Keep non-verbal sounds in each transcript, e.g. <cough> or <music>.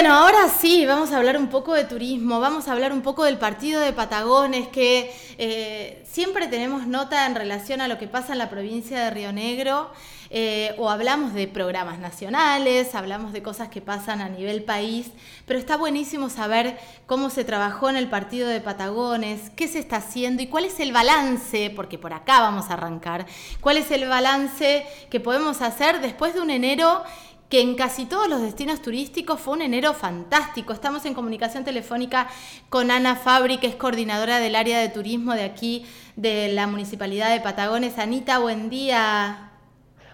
Bueno, ahora sí, vamos a hablar un poco de turismo, vamos a hablar un poco del partido de Patagones, que eh, siempre tenemos nota en relación a lo que pasa en la provincia de Río Negro, eh, o hablamos de programas nacionales, hablamos de cosas que pasan a nivel país, pero está buenísimo saber cómo se trabajó en el partido de Patagones, qué se está haciendo y cuál es el balance, porque por acá vamos a arrancar, cuál es el balance que podemos hacer después de un enero que en casi todos los destinos turísticos fue un enero fantástico. Estamos en comunicación telefónica con Ana Fabri, que es coordinadora del área de turismo de aquí, de la Municipalidad de Patagones. Anita, buen día.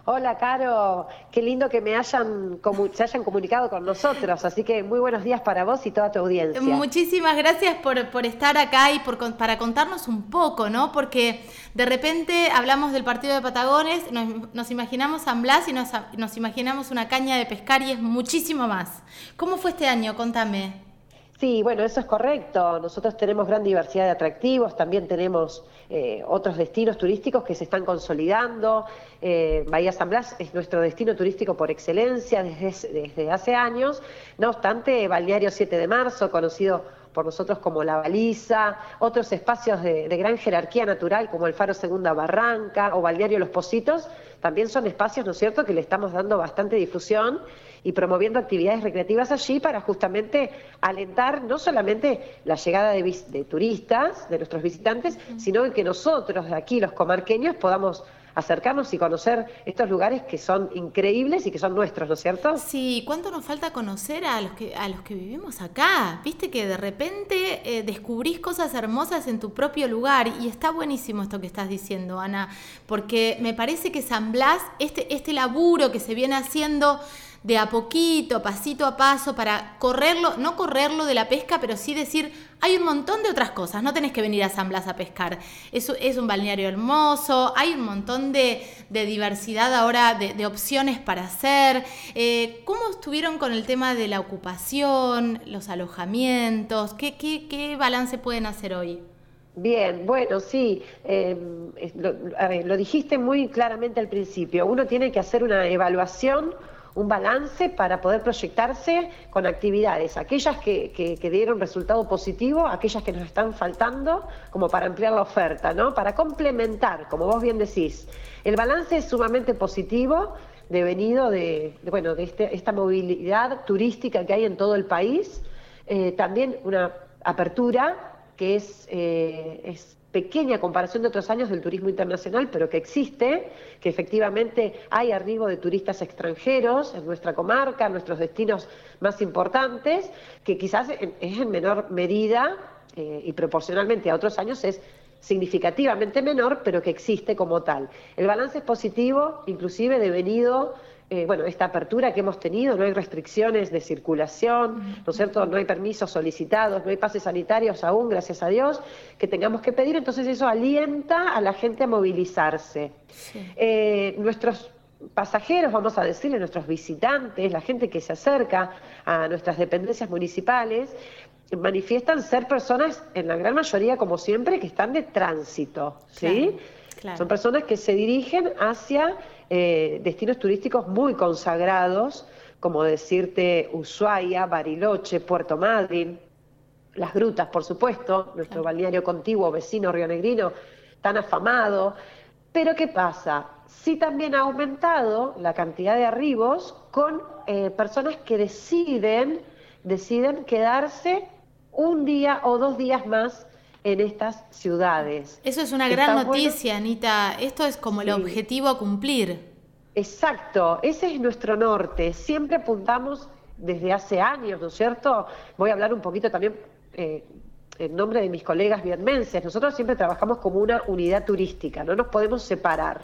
Hola, Caro. Qué lindo que me hayan, se hayan comunicado con nosotros. Así que muy buenos días para vos y toda tu audiencia. Muchísimas gracias por, estar acá y por, para contarnos un poco, ¿no? Porque de repente hablamos del partido de Patagones, nos, imaginamos San Blas y nos, nos imaginamos una caña de pescar y es muchísimo más. ¿Cómo fue este año? Contame. Sí, bueno, eso es correcto. Nosotros tenemos gran diversidad de atractivos, también tenemos eh, otros destinos turísticos que se están consolidando. Eh, Bahía San Blas es nuestro destino turístico por excelencia desde, desde hace años. No obstante, Balneario 7 de Marzo, conocido por nosotros como La Baliza, otros espacios de, de, gran jerarquía natural como el Faro Segunda Barranca o Balneario Los Positos, también son espacios, ¿no es cierto?, que le estamos dando bastante difusión y promoviendo actividades recreativas allí para justamente alentar no solamente la llegada de, turistas, de nuestros visitantes, sino que nosotros de aquí, los comarqueños, podamos acercarnos y conocer estos lugares que son increíbles y que son nuestros, ¿no es cierto? Sí, ¿cuánto nos falta conocer a los que, a los que vivimos acá? Viste que de repente eh, descubrís cosas hermosas en tu propio lugar y está buenísimo esto que estás diciendo, Ana, porque me parece que San Blas, este, este laburo que se viene haciendo de a poquito, pasito a paso, para correrlo, no correrlo de la pesca, pero sí decir, hay un montón de otras cosas, no tenés que venir a San Blas a pescar. Es, es un balneario hermoso, hay un montón de, diversidad ahora, de, opciones para hacer. Eh, ¿Cómo estuvieron con el tema de la ocupación, los alojamientos? ¿Qué, qué, balance pueden hacer hoy? Bien, bueno, sí, em, lo dijiste muy claramente al principio. Uno tiene que hacer una evaluación un balance para poder proyectarse con actividades, aquellas que, dieron resultado positivo, aquellas que nos están faltando, como para ampliar la oferta, ¿no? Para complementar, como vos bien decís. El balance es sumamente positivo, devenido de, bueno, de este, esta movilidad turística que hay en todo el país. Eh, también una apertura que es, eh, es pequeña comparación de otros años del turismo internacional, pero que existe, que efectivamente hay arribo de turistas extranjeros en nuestra comarca, en nuestros destinos más importantes, que quizás es en menor medida eh, y proporcionalmente a otros años es significativamente menor, pero que existe como tal. El balance es positivo, inclusive devenido eh, bueno, esta apertura que hemos tenido, no hay restricciones de circulación, ¿no es cierto? No hay permisos solicitados, no hay pases sanitarios aún, gracias a Dios, que tengamos que pedir, entonces eso alienta a la gente a movilizarse. Eh, nuestros pasajeros, vamos a decirle, nuestros visitantes, la gente que se acerca a nuestras dependencias municipales, manifiestan ser personas, en la gran mayoría, como siempre, que están de tránsito, ¿sí? Son personas que se dirigen hacia eh, destinos turísticos muy consagrados, como decirte Ushuaia, Bariloche, Puerto Madryn, las grutas, por supuesto, nuestro balneario contiguo, vecino rionegrino, tan afamado. Pero ¿qué pasa? Sí también ha aumentado la cantidad de arribos con eh, personas que deciden, deciden quedarse un día o dos días más en estas ciudades. Eso es una gran noticia, Anita. Esto es como el objetivo a cumplir. Exacto, ese es nuestro norte. Siempre apuntamos desde hace años, ¿no es cierto? Voy a hablar un poquito también eh, en nombre de mis colegas vietmenses. Nosotros siempre trabajamos como una unidad turística, no nos podemos separar.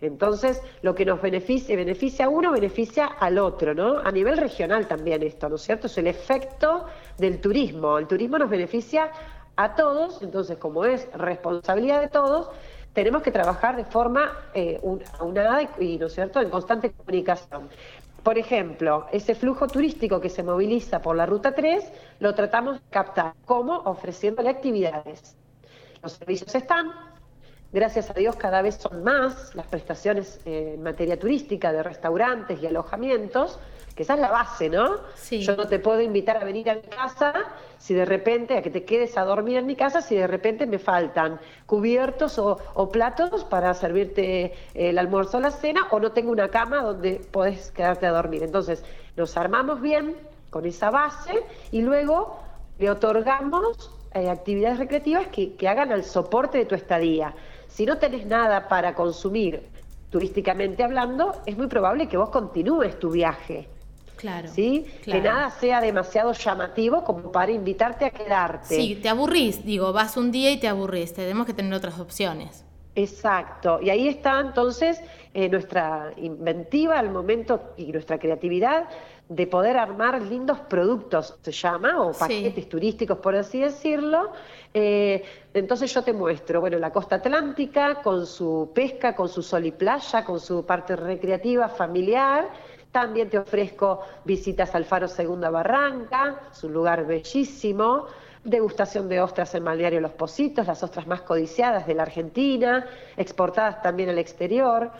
Entonces, lo que nos beneficia, beneficia a uno, beneficia al otro, ¿no? A nivel regional también esto, ¿no es cierto? Es el efecto del turismo. El turismo nos beneficia a todos, entonces como es responsabilidad de todos, tenemos que trabajar de forma eh, y, ¿no es cierto?, en constante comunicación. Por ejemplo, ese flujo turístico que se moviliza por la Ruta 3 lo tratamos de captar. ¿Cómo? Ofreciéndole actividades. Los servicios están, gracias a Dios cada vez son más las prestaciones eh, en materia turística de restaurantes y alojamientos, que esa es la base, ¿no? Yo no te puedo invitar a venir a mi casa si de repente, a que te quedes a dormir en mi casa, si de repente me faltan cubiertos o, platos para servirte el almuerzo o la cena, o no tengo una cama donde podés quedarte a dormir. Entonces, nos armamos bien con esa base y luego le otorgamos eh, actividades recreativas que, que hagan al soporte de tu estadía. Si no tenés nada para consumir turísticamente hablando, es muy probable que vos continúes tu viaje. Claro, ¿Sí? Que nada sea demasiado llamativo como para invitarte a quedarte. Sí, te aburrís, digo, vas un día y te aburrís, tenemos que tener otras opciones. Exacto, y ahí está entonces eh, nuestra inventiva al momento y nuestra creatividad de poder armar lindos productos, se llama, o paquetes turísticos, por así decirlo. Eh, entonces yo te muestro, bueno, la costa atlántica con su pesca, con su sol y playa, con su parte recreativa, familiar. También te ofrezco visitas al Faro Segunda Barranca, es un lugar bellísimo degustación de ostras en Balneario Los Positos, las ostras más codiciadas de la Argentina, exportadas también al exterior.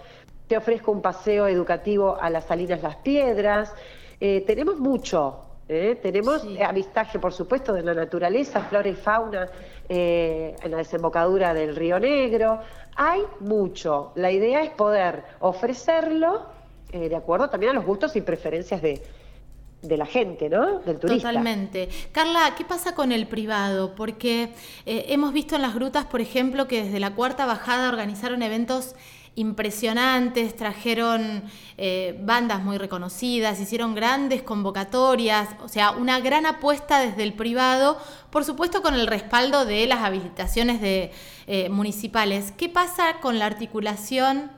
Te ofrezco un paseo educativo a las Salinas Las Piedras. Eh, tenemos mucho, ¿eh? tenemos avistaje, por supuesto, de la naturaleza, flora y fauna eh, en la desembocadura del Río Negro. Hay mucho. La idea es poder ofrecerlo de acuerdo también a los gustos y preferencias de, de la gente, ¿no? Del turista. Totalmente. Carla, ¿qué pasa con el privado? Porque eh, hemos visto en las grutas, por ejemplo, que desde la cuarta bajada organizaron eventos impresionantes, trajeron eh, bandas muy reconocidas, hicieron grandes convocatorias, o sea, una gran apuesta desde el privado, por supuesto con el respaldo de las habilitaciones de, eh, municipales. ¿Qué pasa con la articulación?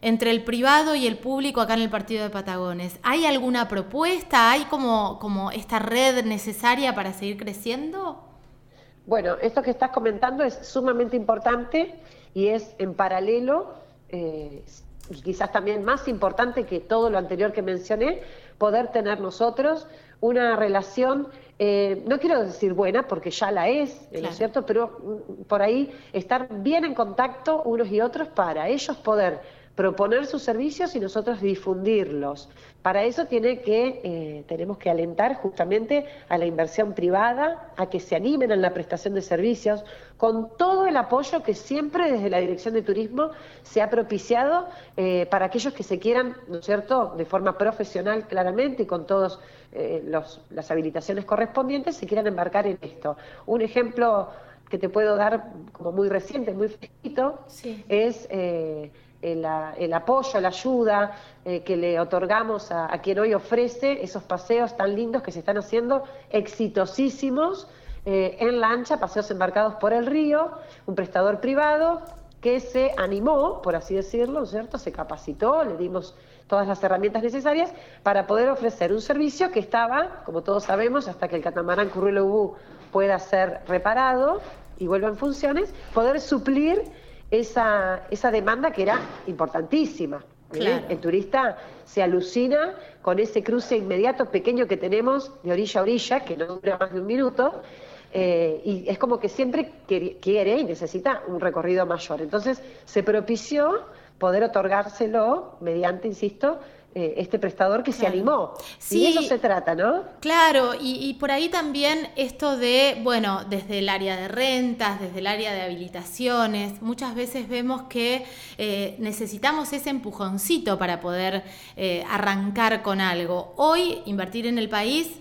Entre el privado y el público acá en el partido de Patagones. ¿Hay alguna propuesta? ¿Hay como, como esta red necesaria para seguir creciendo? Bueno, esto que estás comentando es sumamente importante y es en paralelo, eh, quizás también más importante que todo lo anterior que mencioné, poder tener nosotros una relación, eh, no quiero decir buena, porque ya la es, ¿no es cierto? Pero mm, por ahí estar bien en contacto unos y otros para ellos poder proponer sus servicios y nosotros difundirlos. Para eso tiene que, eh, tenemos que alentar justamente a la inversión privada, a que se animen en la prestación de servicios, con todo el apoyo que siempre desde la Dirección de Turismo se ha propiciado eh, para aquellos que se quieran, ¿no es cierto?, de forma profesional claramente y con todas eh, las habilitaciones correspondientes, se quieran embarcar en esto. Un ejemplo que te puedo dar como muy reciente, muy fresquito, es el, apoyo, la ayuda eh, que le otorgamos a, quien hoy ofrece esos paseos tan lindos que se están haciendo, exitosísimos, eh, en lancha, paseos embarcados por el río, un prestador privado que se animó, por así decirlo, ¿cierto? Se capacitó, le dimos todas las herramientas necesarias para poder ofrecer un servicio que estaba, como todos sabemos, hasta que el catamarán Currilubú pueda ser reparado y vuelva en funciones, poder suplir esa, esa demanda que era importantísima. ¿eh? El turista se alucina con ese cruce inmediato pequeño que tenemos de orilla a orilla, que no dura más de un minuto, eh, y es como que siempre quiere y necesita un recorrido mayor. Entonces se propició poder otorgárselo mediante, insisto, eh, este prestador que se animó. Sí, y eso se trata, ¿no? Claro, y, por ahí también esto de, bueno, desde el área de rentas, desde el área de habilitaciones, muchas veces vemos que eh, necesitamos ese empujoncito para poder eh, arrancar con algo. Hoy, invertir en el país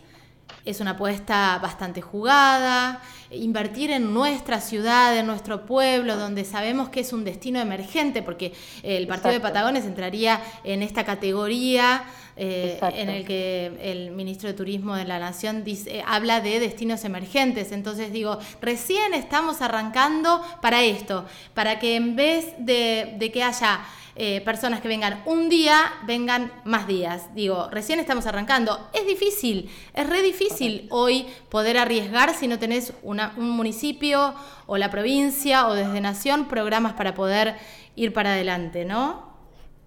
es una apuesta bastante jugada, invertir en nuestra ciudad, en nuestro pueblo, donde sabemos que es un destino emergente, porque el Partido de Patagones entraría en esta categoría eh, en el que el ministro de Turismo de la Nación dice, habla de destinos emergentes. Entonces digo, recién estamos arrancando para esto, para que en vez de, de que haya eh, personas que vengan un día, vengan más días. Digo, recién estamos arrancando. Es difícil, es re difícil hoy poder arriesgar si no tenés un municipio o la provincia o desde Nación programas para poder ir para adelante, ¿no?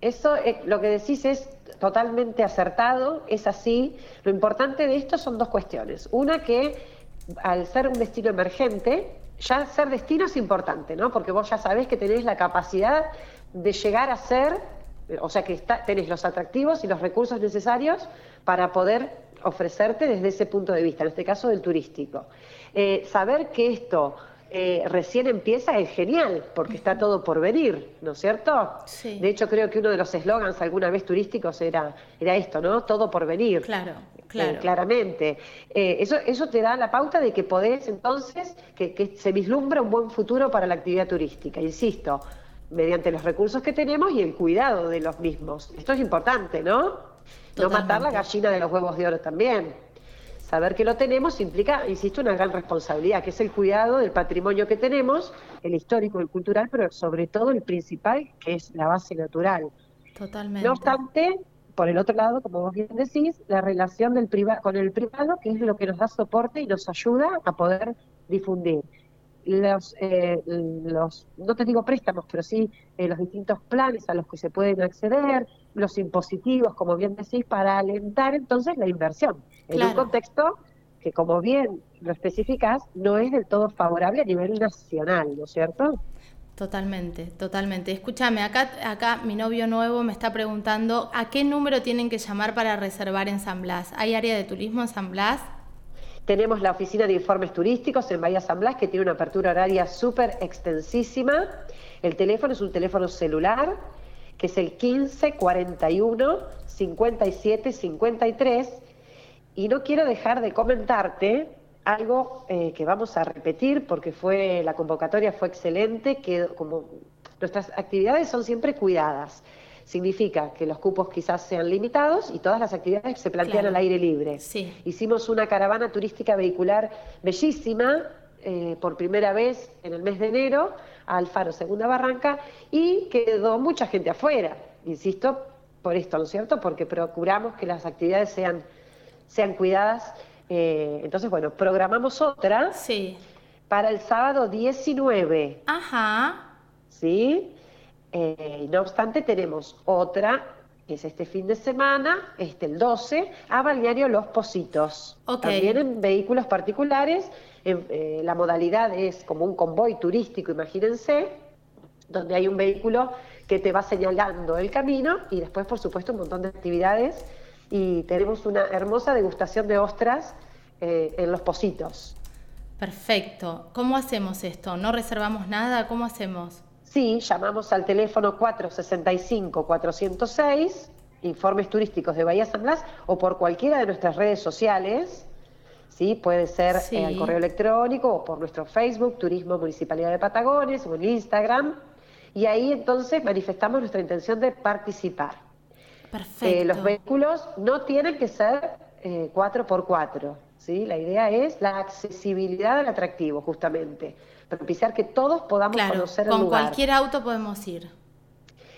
Eso, eh, lo que decís es totalmente acertado, es así. Lo importante de esto son dos cuestiones. Una que al ser un destino emergente, ya ser destino es importante, ¿no? Porque vos ya sabés que tenés la capacidad de llegar a ser, o sea que está, tenés los atractivos y los recursos necesarios para poder ofrecerte desde ese punto de vista, en este caso del turístico. Eh, saber que esto eh, recién empieza es genial, porque está todo por venir, ¿no es cierto? Sí. De hecho, creo que uno de los eslogans alguna vez turísticos era, era esto, ¿no? Todo por venir. Claro, eh, claro. claramente. eso, eso te da la pauta de que podés entonces, que, que se vislumbra un buen futuro para la actividad turística, insisto, mediante los recursos que tenemos y el cuidado de los mismos. Esto es importante, ¿no? No matar la gallina de los huevos de oro también. Saber que lo tenemos implica, insisto, una gran responsabilidad, que es el cuidado del patrimonio que tenemos, el histórico, el cultural, pero sobre todo el principal, que es la base natural. Totalmente. No obstante, por el otro lado, como vos bien decís, la relación del con el privado, que es lo que nos da soporte y nos ayuda a poder difundir los, eh, los, no te digo préstamos, pero sí eh, los distintos planes a los que se pueden acceder, los impositivos, como bien decís, para alentar entonces la inversión en un contexto que, como bien lo especificás, no es del todo favorable a nivel nacional, ¿no es cierto? Totalmente, totalmente. Escúchame, acá, acá mi novio nuevo me está preguntando a qué número tienen que llamar para reservar en San Blas. ¿Hay área de turismo en San Blas? Tenemos la oficina de informes turísticos en Bahía San Blas, que tiene una apertura horaria súper extensísima. El teléfono es un teléfono celular, que es el 15 41 57 53. Y no quiero dejar de comentarte algo eh, que vamos a repetir porque fue la convocatoria fue excelente, que como nuestras actividades son siempre cuidadas. Significa que los cupos quizás sean limitados y todas las actividades se plantean al aire libre. Hicimos una caravana turística vehicular bellísima, eh, por primera vez en el mes de enero, a Alfaro Segunda Barranca, y quedó mucha gente afuera, insisto, por esto, ¿no es cierto? Porque procuramos que las actividades sean, sean cuidadas. Eh, entonces, bueno, programamos otra sí. para el sábado 19. Ajá. ¿Sí? Eh, no obstante, tenemos otra, que es este fin de semana, este el 12, a Balneario Los Positos. También en vehículos particulares. Eh, la modalidad es como un convoy turístico, imagínense, donde hay un vehículo que te va señalando el camino y después, por supuesto, un montón de actividades. Y tenemos una hermosa degustación de ostras eh, en Los Positos. Perfecto. ¿Cómo hacemos esto? ¿No reservamos nada? ¿Cómo hacemos? Sí, llamamos al teléfono 465-406, informes turísticos de Bahía San Blas, o por cualquiera de nuestras redes sociales. ¿sí? Puede ser eh, al correo electrónico o por nuestro Facebook, Turismo Municipalidad de Patagones, o en Instagram. Y ahí entonces manifestamos nuestra intención de participar. Perfecto. Eh, los vehículos no tienen que ser eh, 4x4. ¿Sí? La idea es la accesibilidad al atractivo, justamente propiciar que todos podamos conocer el con cualquier auto podemos ir.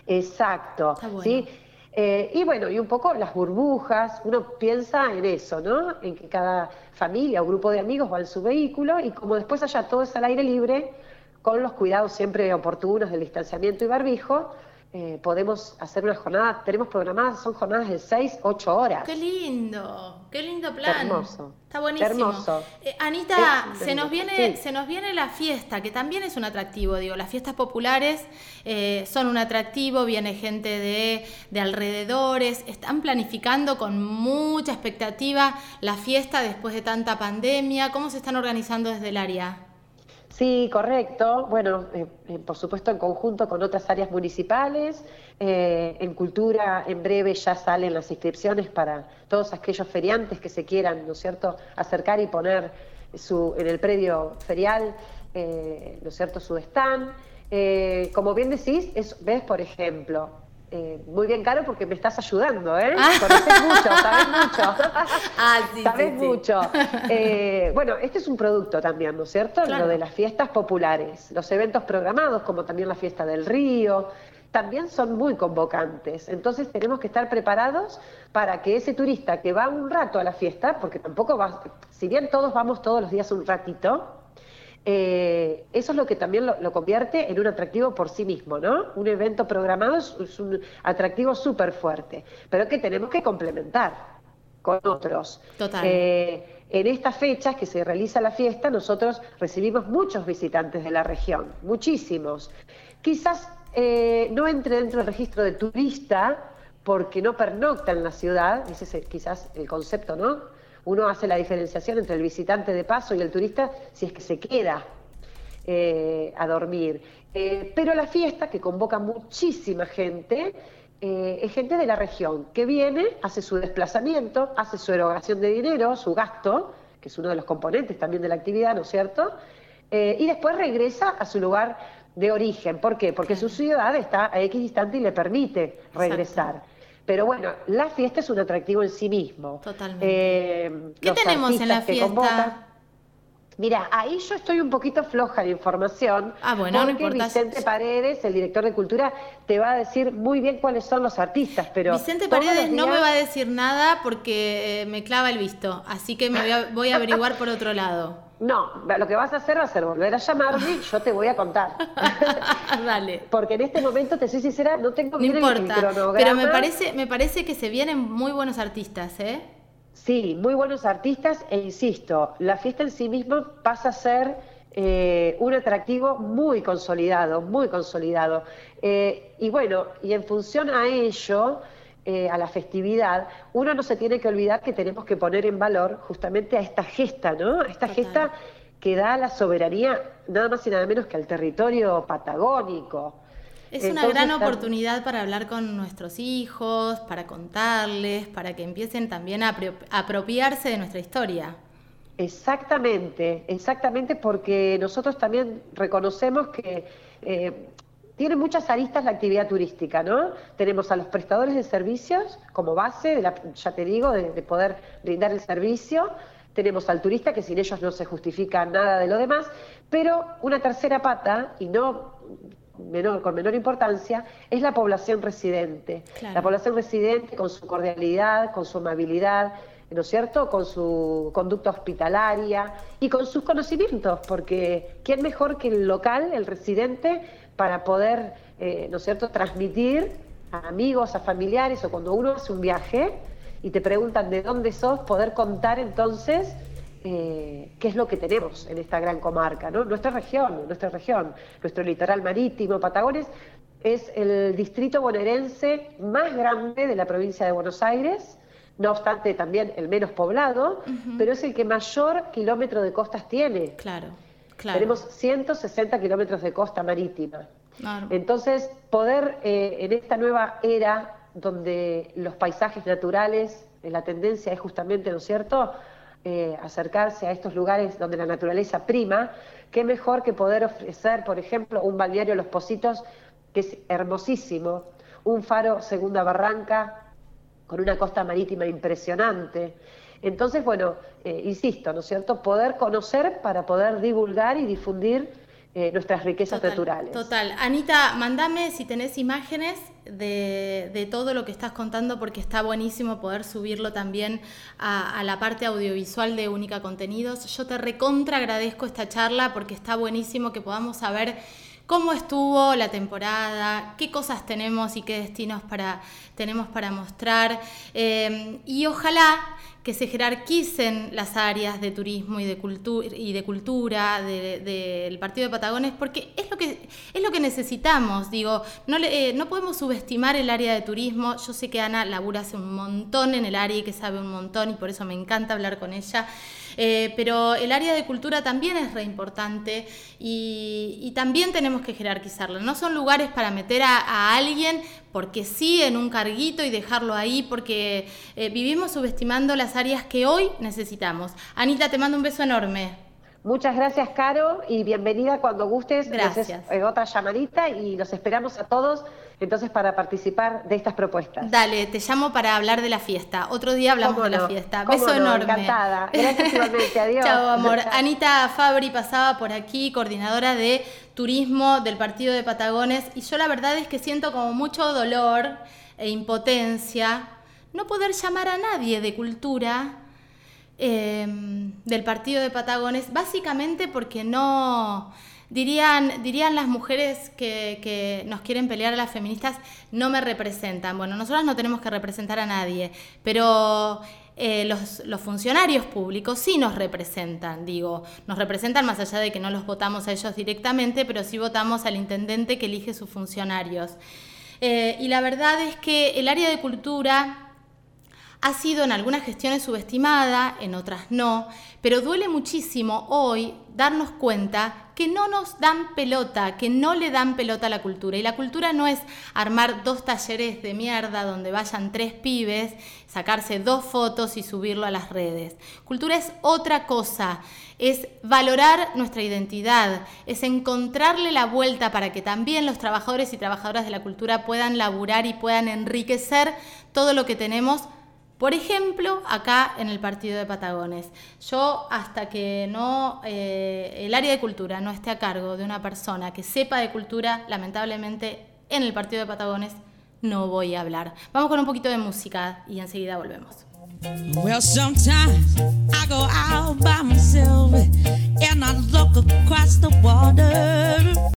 Exacto. ¿sí? Eh, y bueno, y un poco las burbujas, uno piensa en eso, ¿no? En que cada familia o grupo de amigos va en su vehículo y como después haya todo es al aire libre, con los cuidados siempre oportunos del distanciamiento y barbijo, eh, podemos hacer una jornada, tenemos programadas, son jornadas de 6, 8 horas. Qué lindo, qué lindo plan. Hermoso. Está buenísimo. Hermoso. Eh, Anita, se nos viene, se nos viene la fiesta, que también es un atractivo, digo, las fiestas populares eh, son un atractivo, viene gente de, de alrededores, están planificando con mucha expectativa la fiesta después de tanta pandemia, ¿cómo se están organizando desde el área? Sí, correcto. Bueno, eh, eh, por supuesto en conjunto con otras áreas municipales. Eh, en cultura, en breve ya salen las inscripciones para todos aquellos feriantes que se quieran, ¿no cierto?, acercar y poner su, en el predio ferial, ¿no es cierto?, su stand. como bien decís, es, ves, por ejemplo, eh, muy bien caro porque me estás ayudando, ¿eh? Ah. Conoces mucho, sabes mucho. <laughs> Ah, sí, sabes mucho. Eh, bueno, este es un producto también, ¿no es cierto? Lo de las fiestas populares, los eventos programados, como también la fiesta del río, también son muy convocantes. Entonces tenemos que estar preparados para que ese turista que va un rato a la fiesta, porque tampoco va, si bien todos vamos todos los días un ratito, eh, eso es lo que también lo, convierte en un atractivo por sí mismo, ¿no? Un evento programado es, un atractivo súper fuerte, pero que tenemos que complementar con otros. Total. Eh, en estas fechas que se realiza la fiesta, nosotros recibimos muchos visitantes de la región, muchísimos. Quizás eh, no entre dentro del registro de turista, porque no pernocta en la ciudad, ese es quizás el concepto, ¿no? Uno hace la diferenciación entre el visitante de paso y el turista si es que se queda eh, a dormir. Eh, pero la fiesta, que convoca muchísima gente, eh, es gente de la región, que viene, hace su desplazamiento, hace su erogación de dinero, su gasto, que es uno de los componentes también de la actividad, ¿no es cierto? y después regresa a su lugar de origen. ¿Por qué? Porque su ciudad está a X distante y le permite regresar. Pero bueno, la fiesta es un atractivo en sí mismo. Totalmente. ¿Qué tenemos en la fiesta? Mira, ahí yo estoy un poquito floja de información. Ah, bueno, porque Vicente Paredes, el director de cultura, te va a decir muy bien cuáles son los artistas, pero Vicente Paredes no me va a decir nada porque eh, me clava el visto, así que me voy a, averiguar por otro lado. No, lo que vas a hacer va a ser volver a llamarme y yo te voy a contar. <laughs> Dale. Porque en este momento, te soy sincera, no tengo no importa, Pero me parece, me parece que se vienen muy buenos artistas, ¿eh? Sí, muy buenos artistas e insisto, la fiesta en sí misma pasa a ser eh, un atractivo muy consolidado, muy consolidado. Eh, y bueno, y en función a ello, eh, a la festividad, uno no se tiene que olvidar que tenemos que poner en valor justamente a esta gesta, ¿no? A esta gesta que da la soberanía nada más y nada menos que al territorio patagónico. Es una gran oportunidad para hablar con nuestros hijos, para contarles, para que empiecen también a apropiarse de nuestra historia. Exactamente, exactamente porque nosotros también reconocemos que eh, tiene muchas aristas la actividad turística, ¿no? Tenemos a los prestadores de servicios como base, de la, ya te digo, de, de poder brindar el servicio, tenemos al turista, que sin ellos no se justifica nada de lo demás, pero una tercera pata, y no menor, con menor importancia, es la población residente. La población residente con su cordialidad, con su amabilidad, ¿no es cierto?, con su conducta hospitalaria y con sus conocimientos, porque ¿quién mejor que el local, el residente, para poder, eh, ¿no es cierto?, transmitir a amigos, a familiares o cuando uno hace un viaje y te preguntan de dónde sos, poder contar entonces eh, qué es lo que tenemos en esta gran comarca, ¿no? Nuestra región, nuestra región, nuestro litoral marítimo, Patagones, es el distrito bonaerense más grande de la provincia de Buenos Aires, no obstante también el menos poblado, pero es el que mayor kilómetro de costas tiene. Claro, claro. Tenemos 160 kilómetros de costa marítima. Entonces, poder eh, en esta nueva era donde los paisajes naturales, la tendencia es justamente, ¿no es cierto?, eh, acercarse a estos lugares donde la naturaleza prima, qué mejor que poder ofrecer, por ejemplo, un balneario Los Positos, que es hermosísimo, un faro Segunda Barranca, con una costa marítima impresionante. Entonces, bueno, eh, insisto, ¿no es cierto?, poder conocer para poder divulgar y difundir eh, nuestras riquezas naturales. Total. Anita, mandame si tenés imágenes de, todo lo que estás contando, porque está buenísimo poder subirlo también a, la parte audiovisual de Única Contenidos. Yo te recontra agradezco esta charla porque está buenísimo que podamos saber cómo estuvo la temporada, qué cosas tenemos y qué destinos tenemos para mostrar. Eh, y ojalá que se jerarquicen las áreas de turismo y de, cultura y de cultura del Partido de Patagones, porque es lo que, es lo que necesitamos. Digo, no, eh, no podemos subestimar el área de turismo. Yo sé que Ana labura hace un montón en el área y que sabe un montón y por eso me encanta hablar con ella. Eh, pero el área de cultura también es re importante y, también tenemos que jerarquizarlo. No son lugares para meter a, alguien porque sí en un carguito y dejarlo ahí porque eh, vivimos subestimando las áreas que hoy necesitamos. Anita, te mando un beso enorme. Muchas gracias, Caro, y bienvenida cuando gustes. Gracias. Eh, otra llamadita y los esperamos a todos entonces para participar de estas propuestas. Dale, te llamo para hablar de la fiesta. Otro día hablamos de la fiesta. Beso enorme. Encantada. Gracias igualmente. <laughs> Adiós. Chao, amor. Anita Fabri pasaba por aquí, coordinadora de turismo del partido de Patagones, y yo la verdad es que siento como mucho dolor e impotencia no poder llamar a nadie de cultura Em, del partido de Patagones, básicamente porque no, dirían, dirían las mujeres que, nos quieren pelear a las feministas, no me representan. Bueno, nosotras no tenemos que representar a nadie, pero eh, los, los, funcionarios públicos sí nos representan, digo, nos representan más allá de que no los votamos a ellos directamente, pero sí votamos al intendente que elige sus funcionarios. Eh, y la verdad es que el área de cultura ha sido en algunas gestiones subestimada, en otras no, pero duele muchísimo hoy darnos cuenta que no nos dan pelota, que no le dan pelota a la cultura. Y la cultura no es armar dos talleres de mierda donde vayan tres pibes, sacarse dos fotos y subirlo a las redes. Cultura es otra cosa, es valorar nuestra identidad, es encontrarle la vuelta para que también los trabajadores y trabajadoras de la cultura puedan laburar y puedan enriquecer todo lo que tenemos por ejemplo, acá en el partido de Patagones, yo hasta que no eh, el área de cultura no esté a cargo de una persona que sepa de cultura, lamentablemente en el partido de Patagones no voy a hablar. Vamos con un poquito de música y enseguida volvemos.